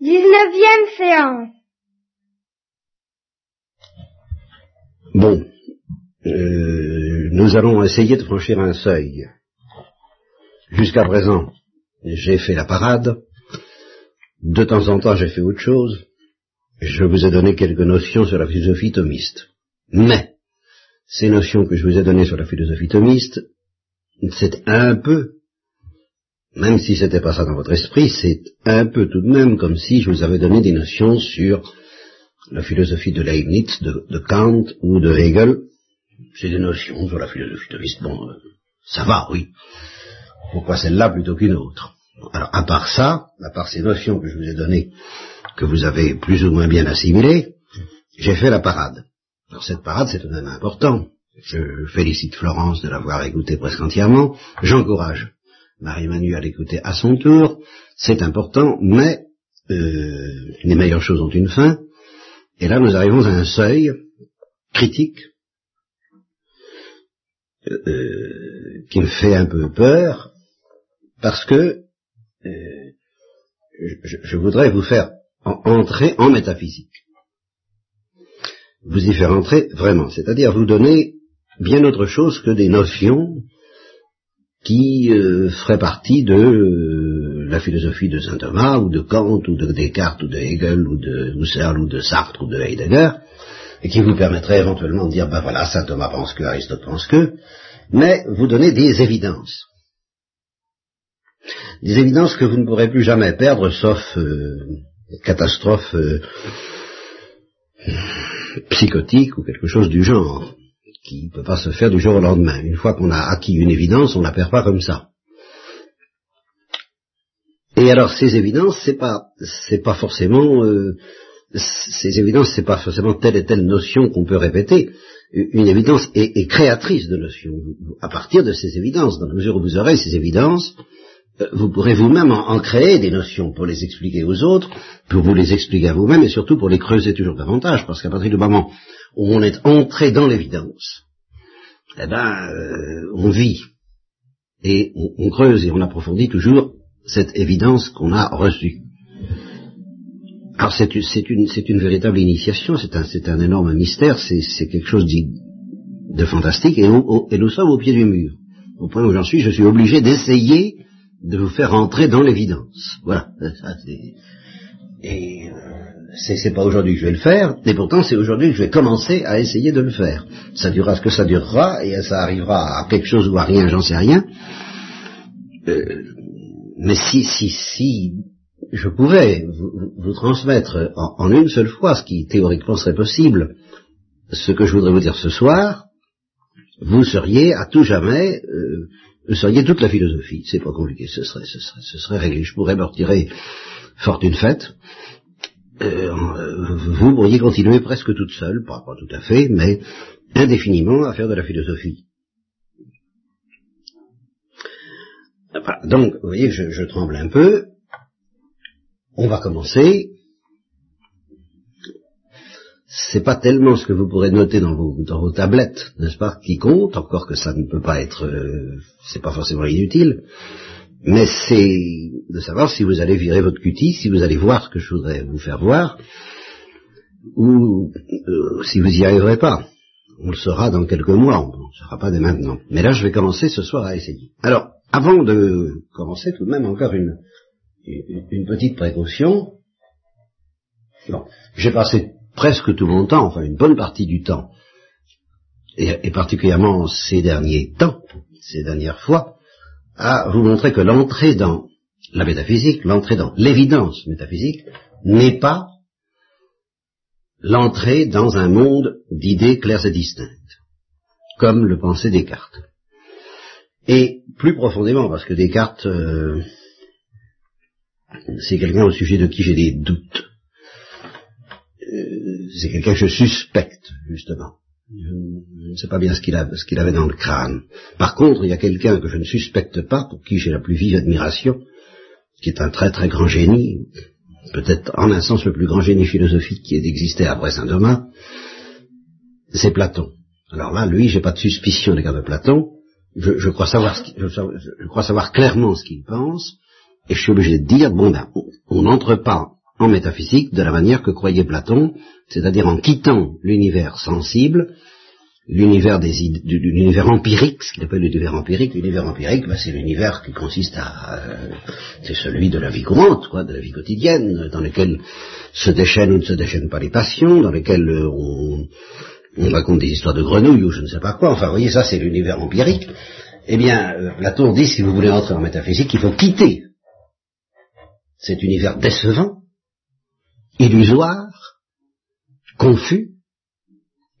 Dix-neuvième séance. Bon, euh, nous allons essayer de franchir un seuil. Jusqu'à présent, j'ai fait la parade. De temps en temps, j'ai fait autre chose. Je vous ai donné quelques notions sur la philosophie thomiste. Mais, ces notions que je vous ai données sur la philosophie thomiste, c'est un peu même si c'était pas ça dans votre esprit, c'est un peu tout de même comme si je vous avais donné des notions sur la philosophie de Leibniz, de, Kant ou de Hegel. C'est des notions sur la philosophie de Bon, euh, ça va, oui. Pourquoi celle-là plutôt qu'une autre? Alors, à part ça, à part ces notions que je vous ai données, que vous avez plus ou moins bien assimilées, j'ai fait la parade. Alors cette parade, c'est tout de même important. Je félicite Florence de l'avoir écoutée presque entièrement. J'encourage Marie-Manu à l'écouter à son tour, c'est important, mais euh, les meilleures choses ont une fin, et là nous arrivons à un seuil critique euh, qui me fait un peu peur, parce que euh, je, voudrais vous faire entrer en métaphysique. Vous y faire entrer vraiment, c'est-à-dire vous donner bien autre chose que des notions qui euh, ferait partie de euh, la philosophie de saint Thomas, ou de Kant, ou de Descartes, ou de Hegel, ou de Husserl, ou de Sartre, ou de Heidegger, et qui vous permettrait éventuellement de dire, ben voilà, saint Thomas pense que, Aristote pense que, mais vous donnez des évidences. Des évidences que vous ne pourrez plus jamais perdre, sauf euh, catastrophe psychotique ou quelque chose du genre qui ne peut pas se faire du jour au lendemain. Une fois qu'on a acquis une évidence, on ne la perd pas comme ça. Et alors ces évidences, c'est pas, c'est pas forcément, euh, ces évidences, c'est pas forcément telle et telle notion qu'on peut répéter. Une évidence est, créatrice de notions. À partir de ces évidences, dans la mesure où vous aurez ces évidences, euh, vous pourrez vous-même en, créer des notions pour les expliquer aux autres, pour vous les expliquer à vous-même et surtout pour les creuser toujours davantage, parce qu'à partir du moment où on est entré dans l'évidence, eh ben, euh, on vit et on, creuse et on approfondit toujours cette évidence qu'on a reçue. Alors c'est une, véritable initiation, c'est un, énorme mystère, c'est quelque chose de, fantastique, et, et, nous sommes au pied du mur. Au point où j'en suis, je suis obligé d'essayer de vous faire entrer dans l'évidence. Voilà. Et euh, c'est pas aujourd'hui que je vais le faire, et pourtant c'est aujourd'hui que je vais commencer à essayer de le faire. Ça durera ce que ça durera, et ça arrivera à quelque chose ou à rien, j'en sais rien. Euh, mais si, si, si je pouvais vous, transmettre en, une seule fois, ce qui théoriquement serait possible, ce que je voudrais vous dire ce soir, vous seriez à tout jamais, euh, vous seriez toute la philosophie. C'est pas compliqué, ce serait, ce serait, ce serait réglé. Je pourrais me retirer fort une fête, euh, vous pourriez continuer presque toute seule, pas, tout à fait, mais indéfiniment à faire de la philosophie. donc, vous voyez, je, je tremble un peu. On va commencer. C'est pas tellement ce que vous pourrez noter dans vos, dans vos tablettes, n'est-ce pas, qui compte, encore que ça ne peut pas être, euh, c'est pas forcément inutile mais c'est de savoir si vous allez virer votre cutie, si vous allez voir ce que je voudrais vous faire voir, ou euh, si vous n'y arriverez pas. On le saura dans quelques mois, on ne le saura pas dès maintenant. Mais là, je vais commencer ce soir à essayer. Alors, avant de commencer, tout de même encore une, une petite précaution. Bon, j'ai passé presque tout mon temps, enfin une bonne partie du temps, et, et particulièrement ces derniers temps, ces dernières fois, à vous montrer que l'entrée dans la métaphysique, l'entrée dans l'évidence métaphysique, n'est pas l'entrée dans un monde d'idées claires et distinctes, comme le pensait Descartes. Et plus profondément, parce que Descartes, euh, c'est quelqu'un au sujet de qui j'ai des doutes. Euh, c'est quelqu'un que je suspecte, justement. Je ne sais pas bien ce qu'il avait dans le crâne. Par contre, il y a quelqu'un que je ne suspecte pas, pour qui j'ai la plus vive admiration, qui est un très très grand génie, peut-être en un sens le plus grand génie philosophique qui ait existé après Saint Thomas, c'est Platon. Alors là, lui, j'ai pas de suspicion à l'égard de Platon. Je, crois savoir je, crois savoir clairement ce qu'il pense, et je suis obligé de dire, bon ben, on n'entre pas en métaphysique de la manière que croyait Platon, c'est-à-dire en quittant l'univers sensible, l'univers des de l'univers empirique, ce qu'il appelle l'univers empirique. L'univers empirique, bah, c'est l'univers qui consiste à, c'est celui de la vie courante, quoi, de la vie quotidienne, dans lequel se déchaînent ou ne se déchaînent pas les passions, dans lequel euh, on, on raconte des histoires de grenouilles ou je ne sais pas quoi. Enfin, vous voyez, ça, c'est l'univers empirique. Eh bien, euh, Platon dit, si vous voulez entrer en métaphysique, il faut quitter cet univers décevant, illusoire, confus,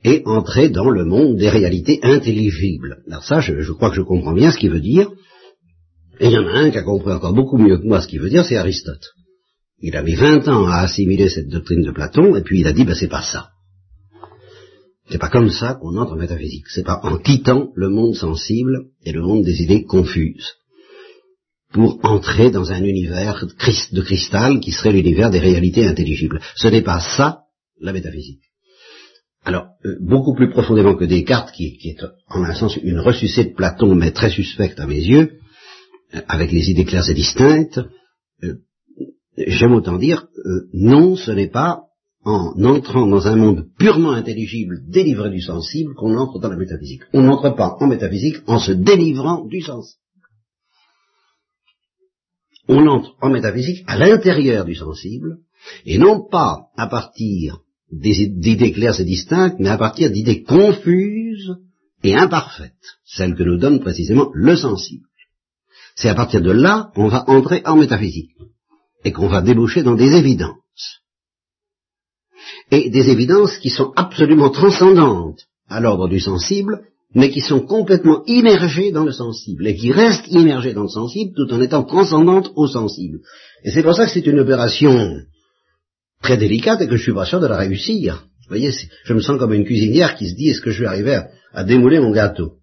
et entrer dans le monde des réalités intelligibles. Alors ça, je, crois que je comprends bien ce qu'il veut dire, et il y en a un qui a compris encore beaucoup mieux que moi ce qu'il veut dire, c'est Aristote. Il a mis 20 ans à assimiler cette doctrine de Platon, et puis il a dit, ben c'est pas ça. C'est pas comme ça qu'on entre en métaphysique. C'est pas en quittant le monde sensible et le monde des idées confuses pour entrer dans un univers de cristal qui serait l'univers des réalités intelligibles. Ce n'est pas ça la métaphysique. Alors, euh, beaucoup plus profondément que Descartes, qui, est en un sens une ressuscité de Platon, mais très suspecte à mes yeux, euh, avec les idées claires et distinctes, euh, j'aime autant dire, non, ce n'est pas en entrant dans un monde purement intelligible, délivré du sensible, qu'on entre dans la métaphysique. On n'entre pas en métaphysique en se délivrant du sensible. On entre en métaphysique à l'intérieur du sensible, et non pas à partir d'idées claires et distinctes, mais à partir d'idées confuses et imparfaites, celles que nous donne précisément le sensible. C'est à partir de là qu'on va entrer en métaphysique, et qu'on va déboucher dans des évidences. Et des évidences qui sont absolument transcendantes à l'ordre du sensible, mais qui sont complètement immergées dans le sensible, et qui restent immergées dans le sensible tout en étant transcendantes au sensible. Et c'est pour ça que c'est une opération très délicate et que je suis pas sûr de la réussir. Vous voyez, je me sens comme une cuisinière qui se dit est-ce que je vais arriver à, démouler mon gâteau?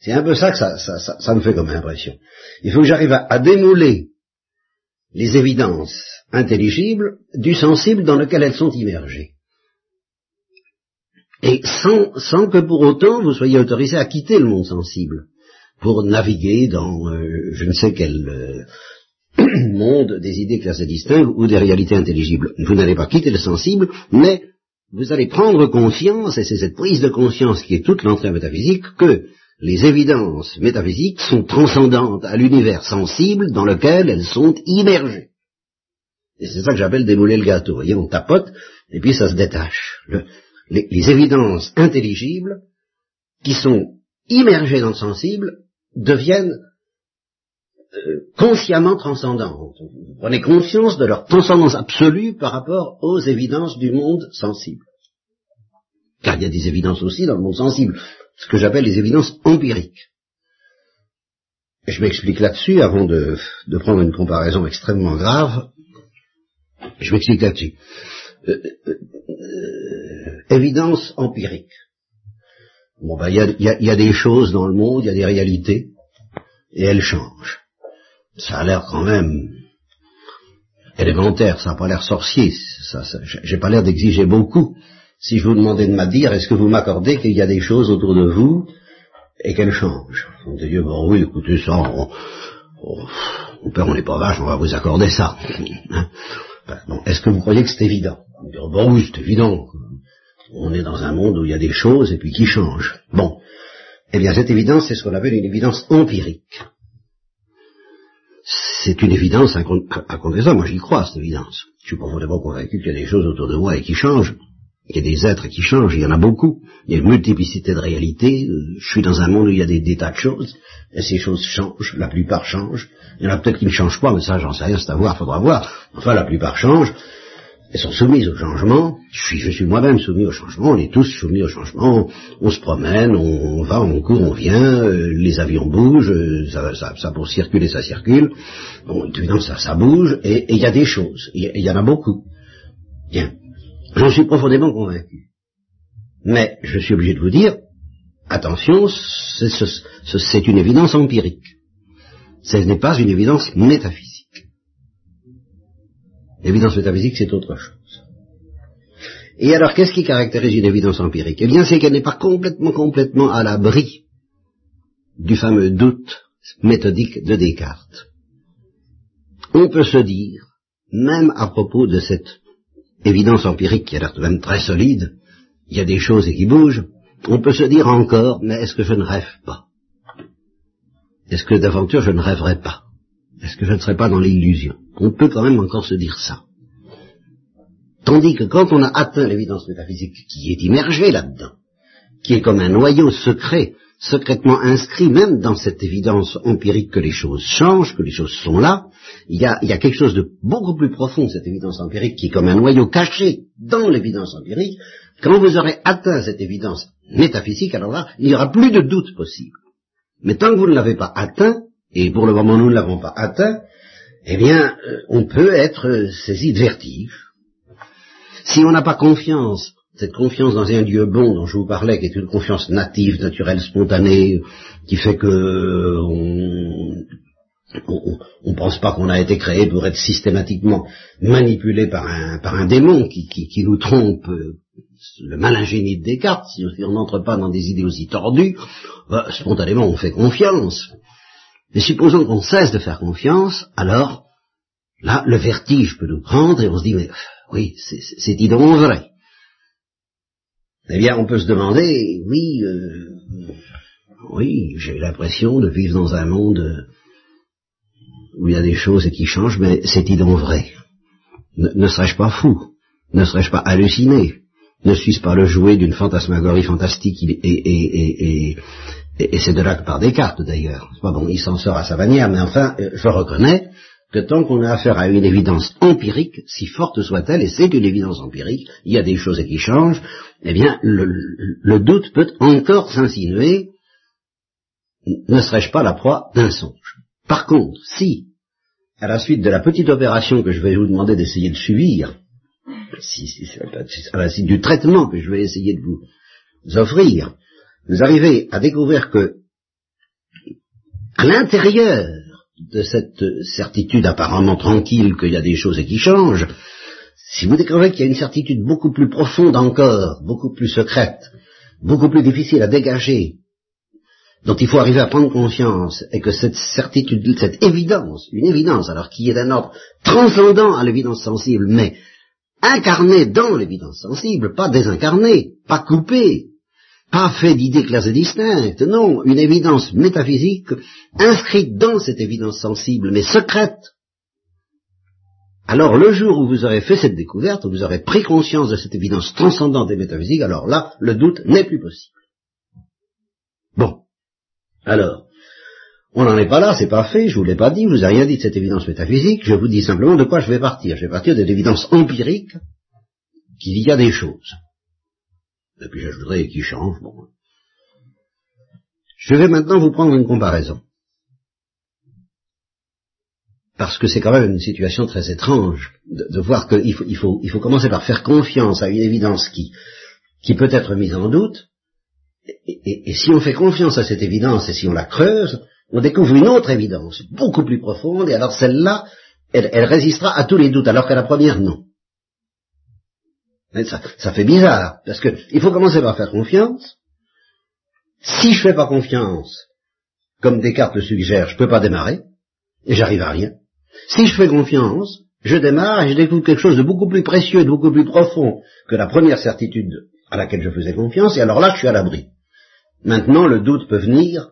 C'est un peu ça que ça, me fait comme impression. Il faut que j'arrive à, démouler les évidences intelligibles du sensible dans lequel elles sont immergées. Et sans, sans que pour autant vous soyez autorisé à quitter le monde sensible pour naviguer dans euh, je ne sais quel euh, monde des idées classées distinctes ou des réalités intelligibles. Vous n'allez pas quitter le sensible, mais vous allez prendre conscience, et c'est cette prise de conscience qui est toute l'entrée métaphysique, que les évidences métaphysiques sont transcendantes à l'univers sensible dans lequel elles sont immergées. Et c'est ça que j'appelle démouler le gâteau. Vous voyez, on tapote, et puis ça se détache. les évidences intelligibles, qui sont immergées dans le sensible, deviennent euh, consciemment transcendantes. Vous prenez conscience de leur transcendance absolue par rapport aux évidences du monde sensible. Car il y a des évidences aussi dans le monde sensible, ce que j'appelle les évidences empiriques. Je m'explique là-dessus avant de, prendre une comparaison extrêmement grave. Je m'explique là-dessus. Euh, euh, évidence empirique. Bon, ben, il y a des choses dans le monde, il y a des réalités, et elles changent ça a l'air quand même élémentaire, ça n'a pas l'air sorcier, ça, ça j'ai pas l'air d'exiger beaucoup. Si je vous demandais de m'adire, est-ce que vous m'accordez qu'il y a des choses autour de vous et qu'elles changent? On dit, bon oui, écoutez ça, on, on, père, on n'est pas vache, on va vous accorder ça. Hein? Est-ce que vous croyez que c'est évident? On dit, bon oui, c'est évident. On est dans un monde où il y a des choses et puis qui changent. Bon. Eh bien, cette évidence, c'est ce qu'on appelle une évidence empirique c'est une évidence incontestable. Moi, j'y crois, cette évidence. Je suis profondément convaincu qu'il y a des choses autour de moi et qui changent. Il y a des êtres qui changent, il y en a beaucoup. Il y a une multiplicité de réalités. Je suis dans un monde où il y a des, tas de choses. Et ces choses changent. La plupart changent. Il y en a peut-être qui ne changent pas, mais ça, j'en sais rien, c'est à voir, faudra voir. Enfin, la plupart changent. Elles sont soumises au changement. Je suis, je suis moi-même soumis au changement. On est tous soumis au changement. On se promène, on, va, on court, on vient. Euh, les avions bougent. Euh, ça, ça, ça, pour circuler, ça circule. Bon, évidemment, ça, ça bouge. Et il y a des choses. Il y, en a beaucoup. Bien. J'en suis profondément convaincu. Mais je suis obligé de vous dire, attention, c'est une évidence empirique. Ce n'est pas une évidence métaphysique. L'évidence métaphysique, c'est autre chose. Et alors, qu'est-ce qui caractérise une évidence empirique? Eh bien, c'est qu'elle n'est pas complètement, complètement à l'abri du fameux doute méthodique de Descartes. On peut se dire, même à propos de cette évidence empirique qui a l'air même très solide, il y a des choses qui bougent, on peut se dire encore, mais est-ce que je ne rêve pas? Est-ce que d'aventure je ne rêverai pas? Est-ce que je ne serai pas dans l'illusion? On peut quand même encore se dire ça. Tandis que quand on a atteint l'évidence métaphysique qui est immergée là-dedans, qui est comme un noyau secret, secrètement inscrit même dans cette évidence empirique que les choses changent, que les choses sont là, il y a, il y a quelque chose de beaucoup plus profond, cette évidence empirique, qui est comme un noyau caché dans l'évidence empirique. Quand vous aurez atteint cette évidence métaphysique, alors là, il n'y aura plus de doute possible. Mais tant que vous ne l'avez pas atteint, et pour le moment nous ne l'avons pas atteint, eh bien, euh, on peut être saisi de vertige, si on n'a pas confiance, cette confiance dans un Dieu bon dont je vous parlais, qui est une confiance native, naturelle, spontanée, qui fait que on ne pense pas qu'on a été créé pour être systématiquement manipulé par un, démon qui, qui, nous trompe, le malin génie de Descartes, si on n'entre pas dans des idées aussi tordues, bah, spontanément on fait confiance. Mais supposons qu'on cesse de faire confiance, alors là, le vertige peut nous prendre et on se dit, mais oui, c'est donc vrai. Eh bien, on peut se demander, oui, euh, oui, j'ai l'impression de vivre dans un monde où il y a des choses qui changent, mais c'est donc vrai. Ne, serais-je pas fou? Ne serais-je pas halluciné? Ne suis-je pas le jouet d'une fantasmagorie fantastique? Et, et, c'est de là que par Descartes d'ailleurs. bon, il s'en sort à sa manière, mais enfin, euh, je reconnais que tant qu'on a affaire à une évidence empirique, si forte soit-elle, et c'est une évidence empirique, il y a des choses qui changent, eh bien, le, doute peut encore s'insinuer, ne serais-je pas la proie d'un songe Par contre, si, à la suite de la petite opération que je vais vous demander d'essayer de subir, si, si, à la suite du traitement que je vais essayer de vous offrir, vous arrivez à découvrir que, à l'intérieur de cette certitude apparemment tranquille qu'il y a des choses qui changent, si vous découvrez qu'il y a une certitude beaucoup plus profonde encore, beaucoup plus secrète, beaucoup plus difficile à dégager, dont il faut arriver à prendre conscience, et que cette certitude, cette évidence, une évidence, alors qui est d'un ordre transcendant à l'évidence sensible, mais incarnée dans l'évidence sensible, pas désincarnée, pas coupée, pas fait d'idées claires et distinctes, non, une évidence métaphysique inscrite dans cette évidence sensible, mais secrète. Alors le jour où vous aurez fait cette découverte, où vous aurez pris conscience de cette évidence transcendante et métaphysique, alors là, le doute n'est plus possible. Bon. Alors, on n'en est pas là, c'est pas fait, je vous l'ai pas dit, je vous ai rien dit de cette évidence métaphysique, je vous dis simplement de quoi je vais partir. Je vais partir de l'évidence empirique qu'il y a des choses et puis j'ajouterai qui change. Bon. Je vais maintenant vous prendre une comparaison. Parce que c'est quand même une situation très étrange de, voir qu'il faut, il faut, il faut commencer par faire confiance à une évidence qui, qui peut être mise en doute, et, si on fait confiance à cette évidence et si on la creuse, on découvre une autre évidence, beaucoup plus profonde, et alors celle-là, elle, elle résistera à tous les doutes, alors que la première, non. Ça, fait bizarre, parce que il faut commencer par faire confiance. Si je fais pas confiance, comme Descartes le suggère, je peux pas démarrer, et j'arrive à rien. Si je fais confiance, je démarre et je découvre quelque chose de beaucoup plus précieux, de beaucoup plus profond que la première certitude à laquelle je faisais confiance, et alors là, je suis à l'abri. Maintenant, le doute peut venir.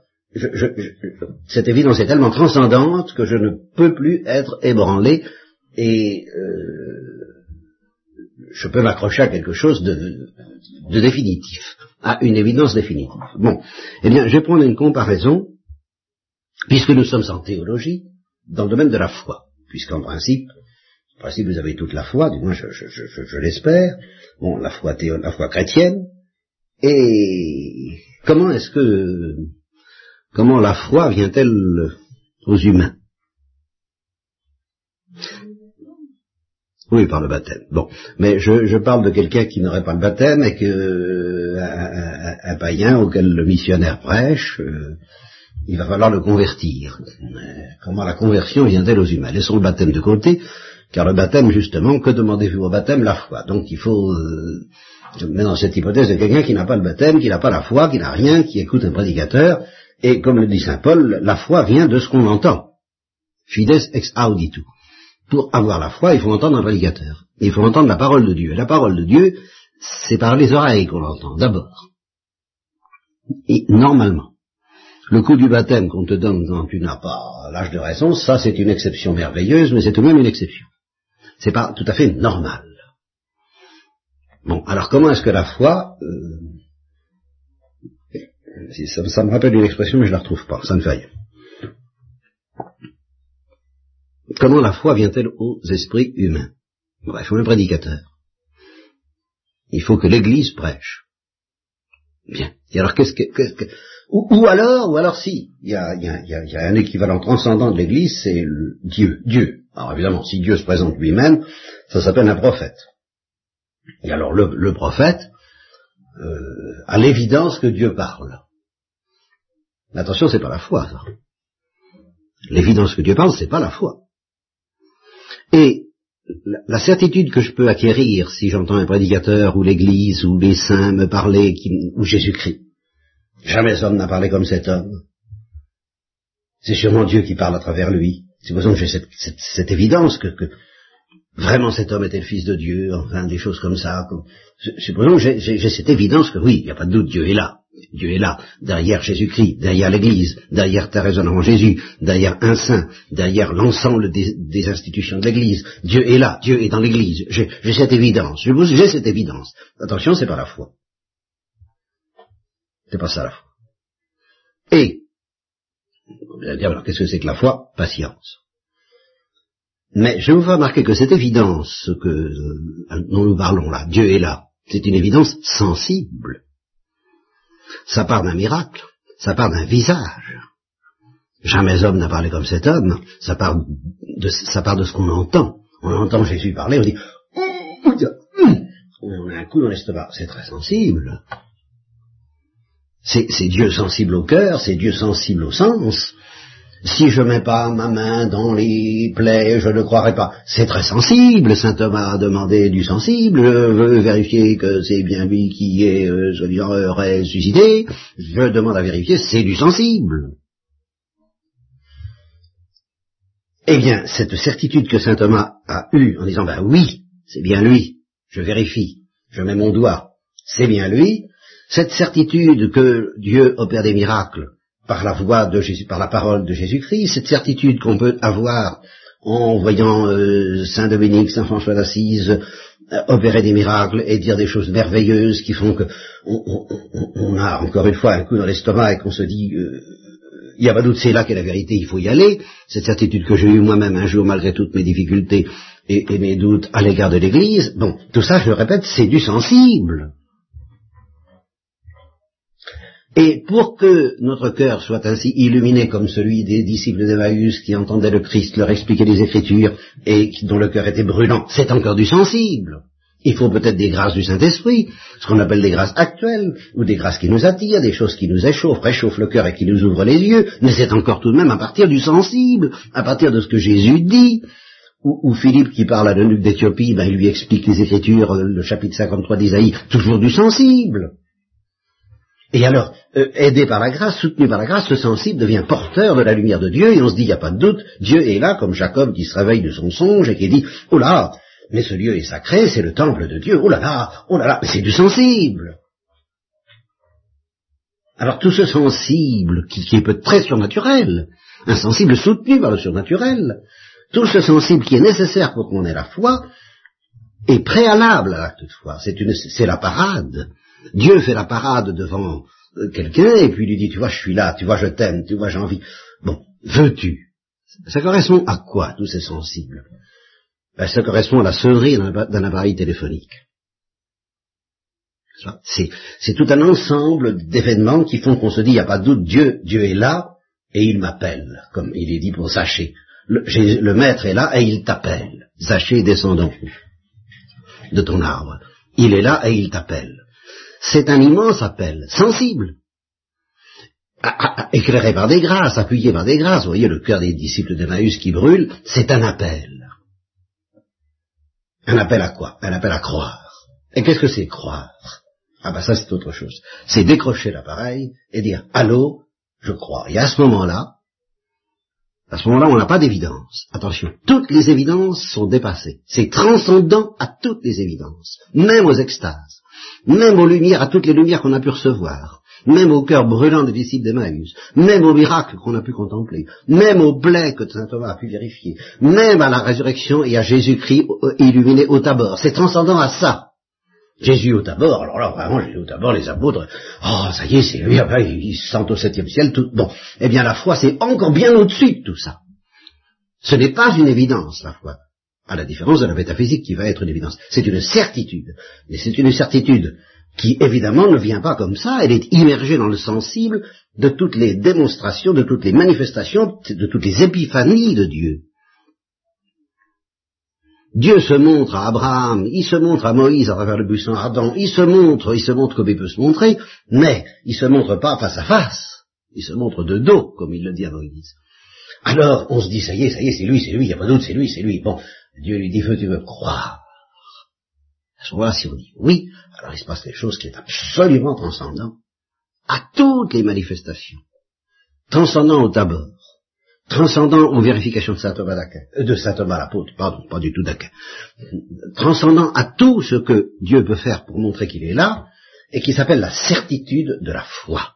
cette évidence est tellement transcendante que je ne peux plus être ébranlé et euh, je peux m'accrocher à quelque chose de, définitif, à une évidence définitive. Bon, eh bien, je vais prendre une comparaison, puisque nous sommes en théologie, dans le domaine de la foi, puisqu'en principe, en principe vous avez toute la foi, du moins je, l'espère, bon, la foi, la foi chrétienne, et comment est-ce que, comment la foi vient-elle aux humains? Oui, par le baptême. Bon, mais je, parle de quelqu'un qui n'aurait pas le baptême et que euh, un, païen auquel le missionnaire prêche, euh, il va falloir le convertir. comment la conversion vient-elle aux humains? Laissons le baptême de côté, car le baptême, justement, que demandez-vous au baptême? La foi. Donc il faut... Euh, mets dans cette hypothèse de quelqu'un qui n'a pas le baptême, qui n'a pas la foi, qui n'a rien, qui écoute un prédicateur, et comme le dit Saint Paul, la foi vient de ce qu'on entend. Fides ex auditu. Pour avoir la foi, il faut entendre un prédicateur. Il faut entendre la parole de Dieu. La parole de Dieu, c'est par les oreilles qu'on l'entend, d'abord. Et normalement. Le coup du baptême qu'on te donne quand tu n'as pas l'âge de raison, ça c'est une exception merveilleuse, mais c'est tout de même une exception. C'est pas tout à fait normal. Bon, alors comment est-ce que la foi... Euh, ça, ça, me rappelle une expression, mais je la retrouve pas, ça ne fait rien. Comment la foi vient-elle aux esprits humains? Bref, il faut un prédicateur. Il faut que l'Église prêche. Bien. Et alors qu'est-ce que, ou, alors, ou alors si, il y a, un équivalent transcendant de l'Église, c'est Dieu. Dieu. Alors évidemment, si Dieu se présente lui-même, ça s'appelle un prophète. Et alors le, prophète euh, a l'évidence que Dieu parle. Attention, c'est pas la foi, ça. L'évidence que Dieu parle, c'est pas la foi. Et la, certitude que je peux acquérir si j'entends un prédicateur ou l'Église ou les saints me parler, ou Jésus-Christ, jamais homme n'a parlé comme cet homme. C'est sûrement Dieu qui parle à travers lui. C'est pour ça que j'ai cette, évidence que, vraiment cet homme était le Fils de Dieu, enfin des choses comme ça. C'est pour ça que j'ai cette évidence que oui, il n'y a pas de doute, Dieu est là. Dieu est là, derrière Jésus-Christ, derrière l'Église, derrière Thérèse en Jésus, derrière un saint, derrière l'ensemble des, institutions de l'Église. Dieu est là, Dieu est dans l'Église. J'ai cette évidence. J'ai cette évidence. Attention, c'est pas la foi. C'est pas ça la foi. Et, dire, alors qu'est-ce que c'est que la foi? Patience. Mais je vous fais remarquer que cette évidence que, euh, dont nous parlons là, Dieu est là, c'est une évidence sensible. Ça part d'un miracle, ça part d'un visage. Jamais homme n'a parlé comme cet homme, ça part de, ça part de ce qu'on entend. On entend Jésus parler, on dit, on a un coup dans l'estomac, c'est très sensible. C'est Dieu sensible au cœur, c'est Dieu sensible au sens. Si je mets pas ma main dans les plaies, je ne croirai pas. C'est très sensible. Saint Thomas a demandé du sensible. Je veux vérifier que c'est bien lui qui est, euh, ressuscité. Je demande à vérifier, c'est du sensible. Eh bien, cette certitude que saint Thomas a eue en disant, ben oui, c'est bien lui, je vérifie, je mets mon doigt, c'est bien lui, cette certitude que Dieu opère des miracles, par la voix de Jésus, par la parole de Jésus-Christ, cette certitude qu'on peut avoir en voyant euh, Saint Dominique, Saint François d'Assise euh, opérer des miracles et dire des choses merveilleuses qui font que on, a encore une fois un coup dans l'estomac et qu'on se dit euh, il n'y a pas doute, c'est là qu'est la vérité, il faut y aller. Cette certitude que j'ai eue moi-même un jour, malgré toutes mes difficultés et, et mes doutes à l'égard de l'Église, bon, tout ça, je le répète, c'est du sensible. Et pour que notre cœur soit ainsi illuminé comme celui des disciples d'Emmaüs qui entendaient le Christ leur expliquer les Écritures et dont le cœur était brûlant, c'est encore du sensible. Il faut peut-être des grâces du Saint-Esprit, ce qu'on appelle des grâces actuelles, ou des grâces qui nous attirent, des choses qui nous échauffent, réchauffent le cœur et qui nous ouvrent les yeux, mais c'est encore tout de même à partir du sensible, à partir de ce que Jésus dit, ou, Philippe qui parle à l'eunuque d'Éthiopie, ben, il lui explique les Écritures, le chapitre 53 d'Isaïe, toujours du sensible. Et alors, euh, aidé par la grâce, soutenu par la grâce, ce sensible devient porteur de la lumière de Dieu, et on se dit, il n'y a pas de doute, Dieu est là, comme Jacob qui se réveille de son songe et qui dit, oh là, mais ce lieu est sacré, c'est le temple de Dieu, oh là là, oh là là, mais c'est du sensible. Alors tout ce sensible, qui, qui est peut-être très surnaturel, un sensible soutenu par le surnaturel, tout ce sensible qui est nécessaire pour qu'on ait la foi, est préalable à l'acte de foi. C'est la parade. Dieu fait la parade devant euh, quelqu'un et puis lui dit, tu vois, je suis là, tu vois, je t'aime, tu vois, j'ai envie. Bon, veux-tu? Ça correspond à quoi, tous ces sensibles? Ben, Ça correspond à la sonnerie d'un appareil téléphonique. C'est tout un ensemble d'événements qui font qu'on se dit, il n'y a pas de doute, Dieu, Dieu est là et il m'appelle, comme il est dit pour Zaché. Le, maître est là et il t'appelle. Zaché, descendant de ton arbre. Il est là et il t'appelle c'est un immense appel, sensible, éclairé par des grâces, appuyé par des grâces. Vous voyez le cœur des disciples d'Emmaüs qui brûle, c'est un appel. Un appel à quoi? Un appel à croire. Et qu'est-ce que c'est croire? Ah ben ça c'est autre chose. C'est décrocher l'appareil et dire Allô, je crois. Et à ce moment-là, À ce moment-là, on n'a pas d'évidence. Attention, toutes les évidences sont dépassées. C'est transcendant à toutes les évidences, même aux extases, même aux lumières, à toutes les lumières qu'on a pu recevoir, même au cœur brûlant des disciples d'Emmaüs, même aux miracles qu'on a pu contempler, même aux plaies que saint Thomas a pu vérifier, même à la résurrection et à Jésus-Christ euh, illuminé au tabord. C'est transcendant à ça. Jésus au tabord, alors là, vraiment, Jésus au tabord, les apôtres, oh, ça y est, c'est lui, ils se sentent au septième ciel, tout, bon. Eh bien, la foi, c'est encore bien au-dessus de tout ça. Ce n'est pas une évidence, la foi, à la différence de la métaphysique qui va être une évidence. C'est une certitude. Mais c'est une certitude qui, évidemment, ne vient pas comme ça, elle est immergée dans le sensible de toutes les démonstrations, de toutes les manifestations, de toutes les épiphanies de Dieu. Dieu se montre à Abraham, il se montre à Moïse à travers le buisson ardent, il se montre, il se montre comme il peut se montrer, mais il se montre pas face à face, il se montre de dos, comme il le dit à Moïse. Alors, on se dit, ça y est, ça y est, c'est lui, c'est lui, il n'y a pas d'autre, c'est lui, c'est lui. Bon, Dieu lui dit, veux-tu me croire? À ce moment-là, si on dit oui, alors il se passe quelque chose qui est absolument transcendant à toutes les manifestations, transcendant au d'abord, transcendant aux vérifications de saint Thomas euh, de saint Thomas l'apôtre, pardon, pas du tout d'Aquin, transcendant à tout ce que Dieu peut faire pour montrer qu'il est là, et qui s'appelle la certitude de la foi.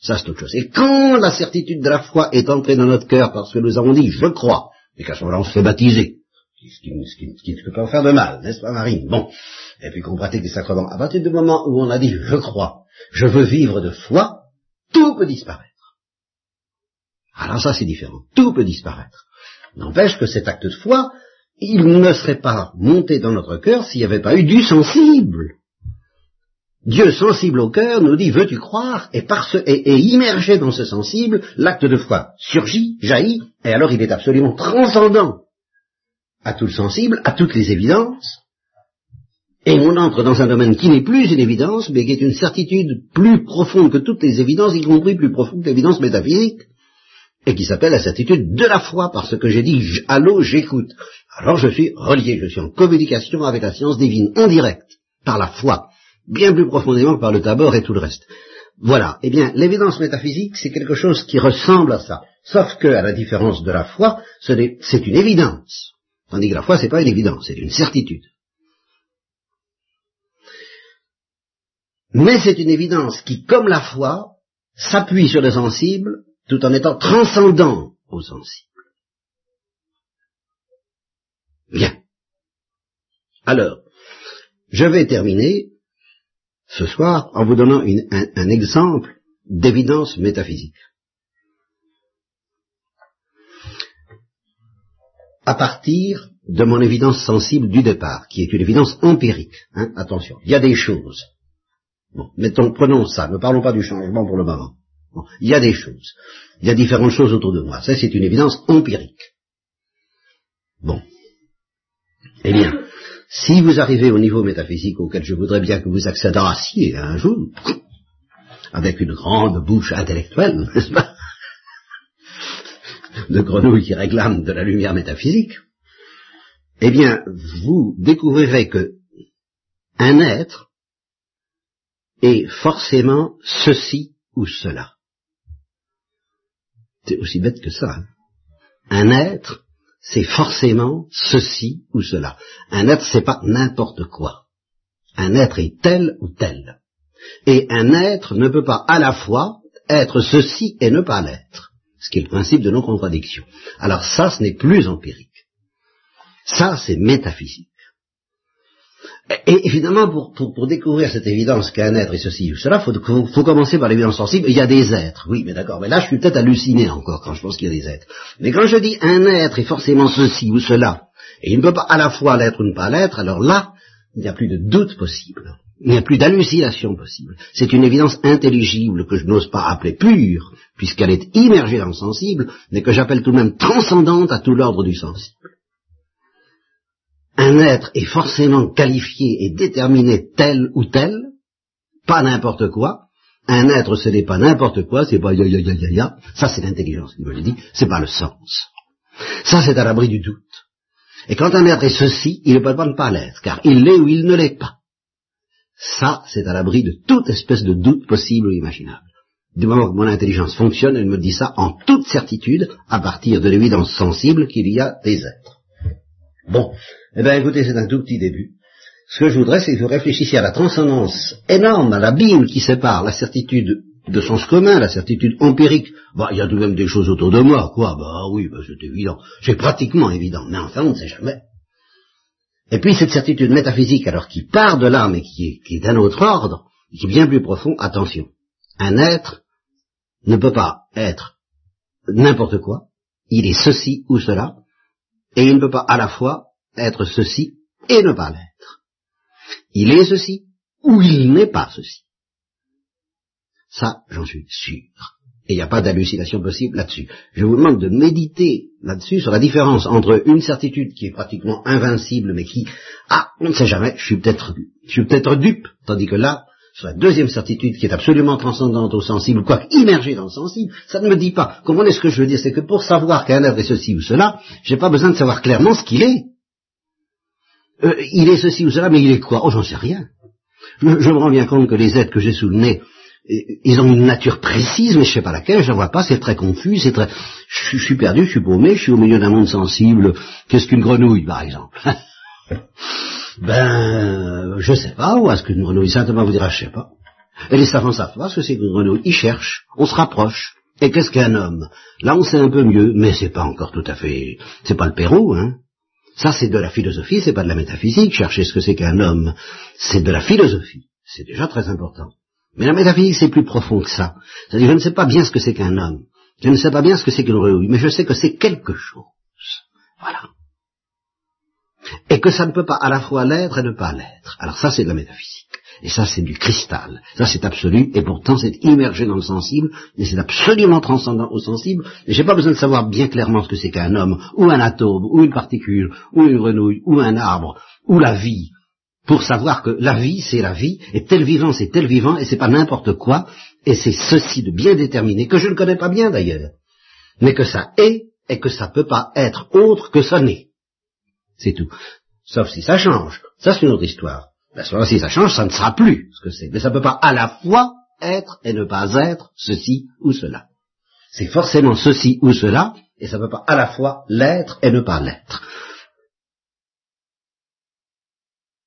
Ça, c'est autre chose. Et quand la certitude de la foi est entrée dans notre cœur parce que nous avons dit je crois, et qu'à ce moment-là on se fait baptiser, ce qui, ne peut pas faire de mal, n'est-ce pas Marine? Bon. Et puis qu'on pratique des sacrements. À partir du moment où on a dit je crois, je veux vivre de foi, tout peut disparaître. Alors ça, c'est différent. Tout peut disparaître. N'empêche que cet acte de foi, il ne serait pas monté dans notre cœur s'il n'y avait pas eu du sensible. Dieu sensible au cœur nous dit veux-tu croire? Et, par ce, et, immergé dans ce sensible, l'acte de foi surgit, jaillit, et alors il est absolument transcendant à tout le sensible, à toutes les évidences, et on entre dans un domaine qui n'est plus une évidence, mais qui est une certitude plus profonde que toutes les évidences, y compris plus profonde que l'évidence métaphysique, et qui s'appelle la certitude de la foi, parce que j'ai dit allô, j'écoute. Alors je suis relié, je suis en communication avec la science divine, en direct, par la foi, bien plus profondément que par le tabord et tout le reste. Voilà. Eh bien, l'évidence métaphysique, c'est quelque chose qui ressemble à ça. Sauf que, à la différence de la foi, c'est une évidence. Tandis que la foi, c'est pas une évidence, c'est une certitude. Mais c'est une évidence qui, comme la foi, s'appuie sur le sensible tout en étant transcendant aux sensibles. Bien. Alors, je vais terminer ce soir en vous donnant un, exemple d'évidence métaphysique. À partir de mon évidence sensible du départ, qui est une évidence empirique. Hein, attention, il y a des choses. Bon, mettons, prenons ça, ne parlons pas du changement pour le moment il y a des choses. Il y a différentes choses autour de moi. Ça, c'est une évidence empirique. Bon. Eh bien, si vous arrivez au niveau métaphysique auquel je voudrais bien que vous accédassiez un jour, avec une grande bouche intellectuelle, n'est-ce pas de grenouilles qui réclament de la lumière métaphysique, eh bien, vous découvrirez que un être est forcément ceci ou cela. C'est aussi bête que ça. Hein. Un être, c'est forcément ceci ou cela. Un être, c'est pas n'importe quoi. Un être est tel ou tel. Et un être ne peut pas à la fois être ceci et ne pas l'être. Ce qui est le principe de non-contradiction. Alors ça, ce n'est plus empirique. Ça, c'est métaphysique. Et évidemment, pour, découvrir cette évidence qu'un être est ceci ou cela, il faut, faut, commencer par l'évidence sensible. Il y a des êtres, oui, mais d'accord. Mais là, je suis peut-être halluciné encore quand je pense qu'il y a des êtres. Mais quand je dis un être est forcément ceci ou cela, et il ne peut pas à la fois l'être ou ne pas l'être, alors là, il n'y a plus de doute possible. Il n'y a plus d'hallucination possible. C'est une évidence intelligible que je n'ose pas appeler pure, puisqu'elle est immergée dans le sensible, mais que j'appelle tout de même transcendante à tout l'ordre du sensible un être est forcément qualifié et déterminé tel ou tel, pas n'importe quoi. Un être, ce n'est pas n'importe quoi, c'est pas ya ya ya. Ça, c'est l'intelligence qui me le dit, c'est pas le sens. Ça, c'est à l'abri du doute. Et quand un être est ceci, il ne peut pas ne pas l'être, car il l'est ou il ne l'est pas. Ça, c'est à l'abri de toute espèce de doute possible ou imaginable. Du moment que mon intelligence fonctionne, elle me dit ça en toute certitude, à partir de l'évidence sensible qu'il y a des êtres. Bon, eh bien écoutez, c'est un tout petit début. Ce que je voudrais, c'est que vous réfléchissiez à la transcendance énorme, à l'abîme qui sépare la certitude de sens commun, la certitude empirique. Bah, il y a tout de même des choses autour de moi, quoi? Bah oui, bah, c'est évident. C'est pratiquement évident. Mais enfin, on ne sait jamais. Et puis cette certitude métaphysique, alors qui part de l'âme et qui est, qui est d'un autre ordre, qui est bien plus profond, attention. Un être ne peut pas être n'importe quoi. Il est ceci ou cela. Et il ne peut pas à la fois être ceci et ne pas l'être. Il est ceci ou il n'est pas ceci. Ça, j'en suis sûr. Et il n'y a pas d'hallucination possible là-dessus. Je vous demande de méditer là-dessus sur la différence entre une certitude qui est pratiquement invincible, mais qui, ah, on ne sait jamais, je suis peut-être, je suis peut-être dupe, tandis que là, sur la deuxième certitude qui est absolument transcendante au sensible, quoique immergée dans le sensible, ça ne me dit pas. Comprenez ce que je veux dire, c'est que pour savoir qu'un œuvre est ceci ou cela, j'ai pas besoin de savoir clairement ce qu'il est. Euh, il est ceci ou cela, mais il est quoi? Oh, j'en sais rien. Je, je, me rends bien compte que les êtres que j'ai sous le nez, ils ont une nature précise, mais je sais pas laquelle, je la vois pas, c'est très confus, c'est très... Je, suis perdu, je suis paumé, je suis au milieu d'un monde sensible. Qu'est-ce qu'une grenouille, par exemple? Ben, je sais pas, ou est-ce qu'une grenouille, simplement vous dira, je sais pas. Et les savants savent pas ce que c'est qu'une grenouille. Ils cherchent, on se rapproche. Et qu'est-ce qu'un homme? Là, on sait un peu mieux, mais c'est pas encore tout à fait... C'est pas le Pérou, hein ça, c'est de la philosophie, c'est pas de la métaphysique. Chercher ce que c'est qu'un homme, c'est de la philosophie. C'est déjà très important. Mais la métaphysique, c'est plus profond que ça. C'est-à-dire, je ne sais pas bien ce que c'est qu'un homme. Je ne sais pas bien ce que c'est qu'une grenouille, mais je sais que c'est quelque chose. Voilà. Et que ça ne peut pas à la fois l'être et ne pas l'être. Alors ça, c'est de la métaphysique. Et ça, c'est du cristal. Ça, c'est absolu, et pourtant, c'est immergé dans le sensible, mais c'est absolument transcendant au sensible. Et j'ai pas besoin de savoir bien clairement ce que c'est qu'un homme, ou un atome, ou une particule, ou une grenouille, ou un arbre, ou la vie, pour savoir que la vie, c'est la vie, et tel vivant, c'est tel vivant, et c'est pas n'importe quoi, et c'est ceci de bien déterminé, que je ne connais pas bien d'ailleurs, mais que ça est, et que ça peut pas être autre que ça n'est. C'est tout. Sauf si ça change. Ça, c'est une autre histoire. Ben, si ça change, ça ne sera plus ce que c'est. Mais ça peut pas à la fois être et ne pas être ceci ou cela. C'est forcément ceci ou cela, et ça ne peut pas à la fois l'être et ne pas l'être.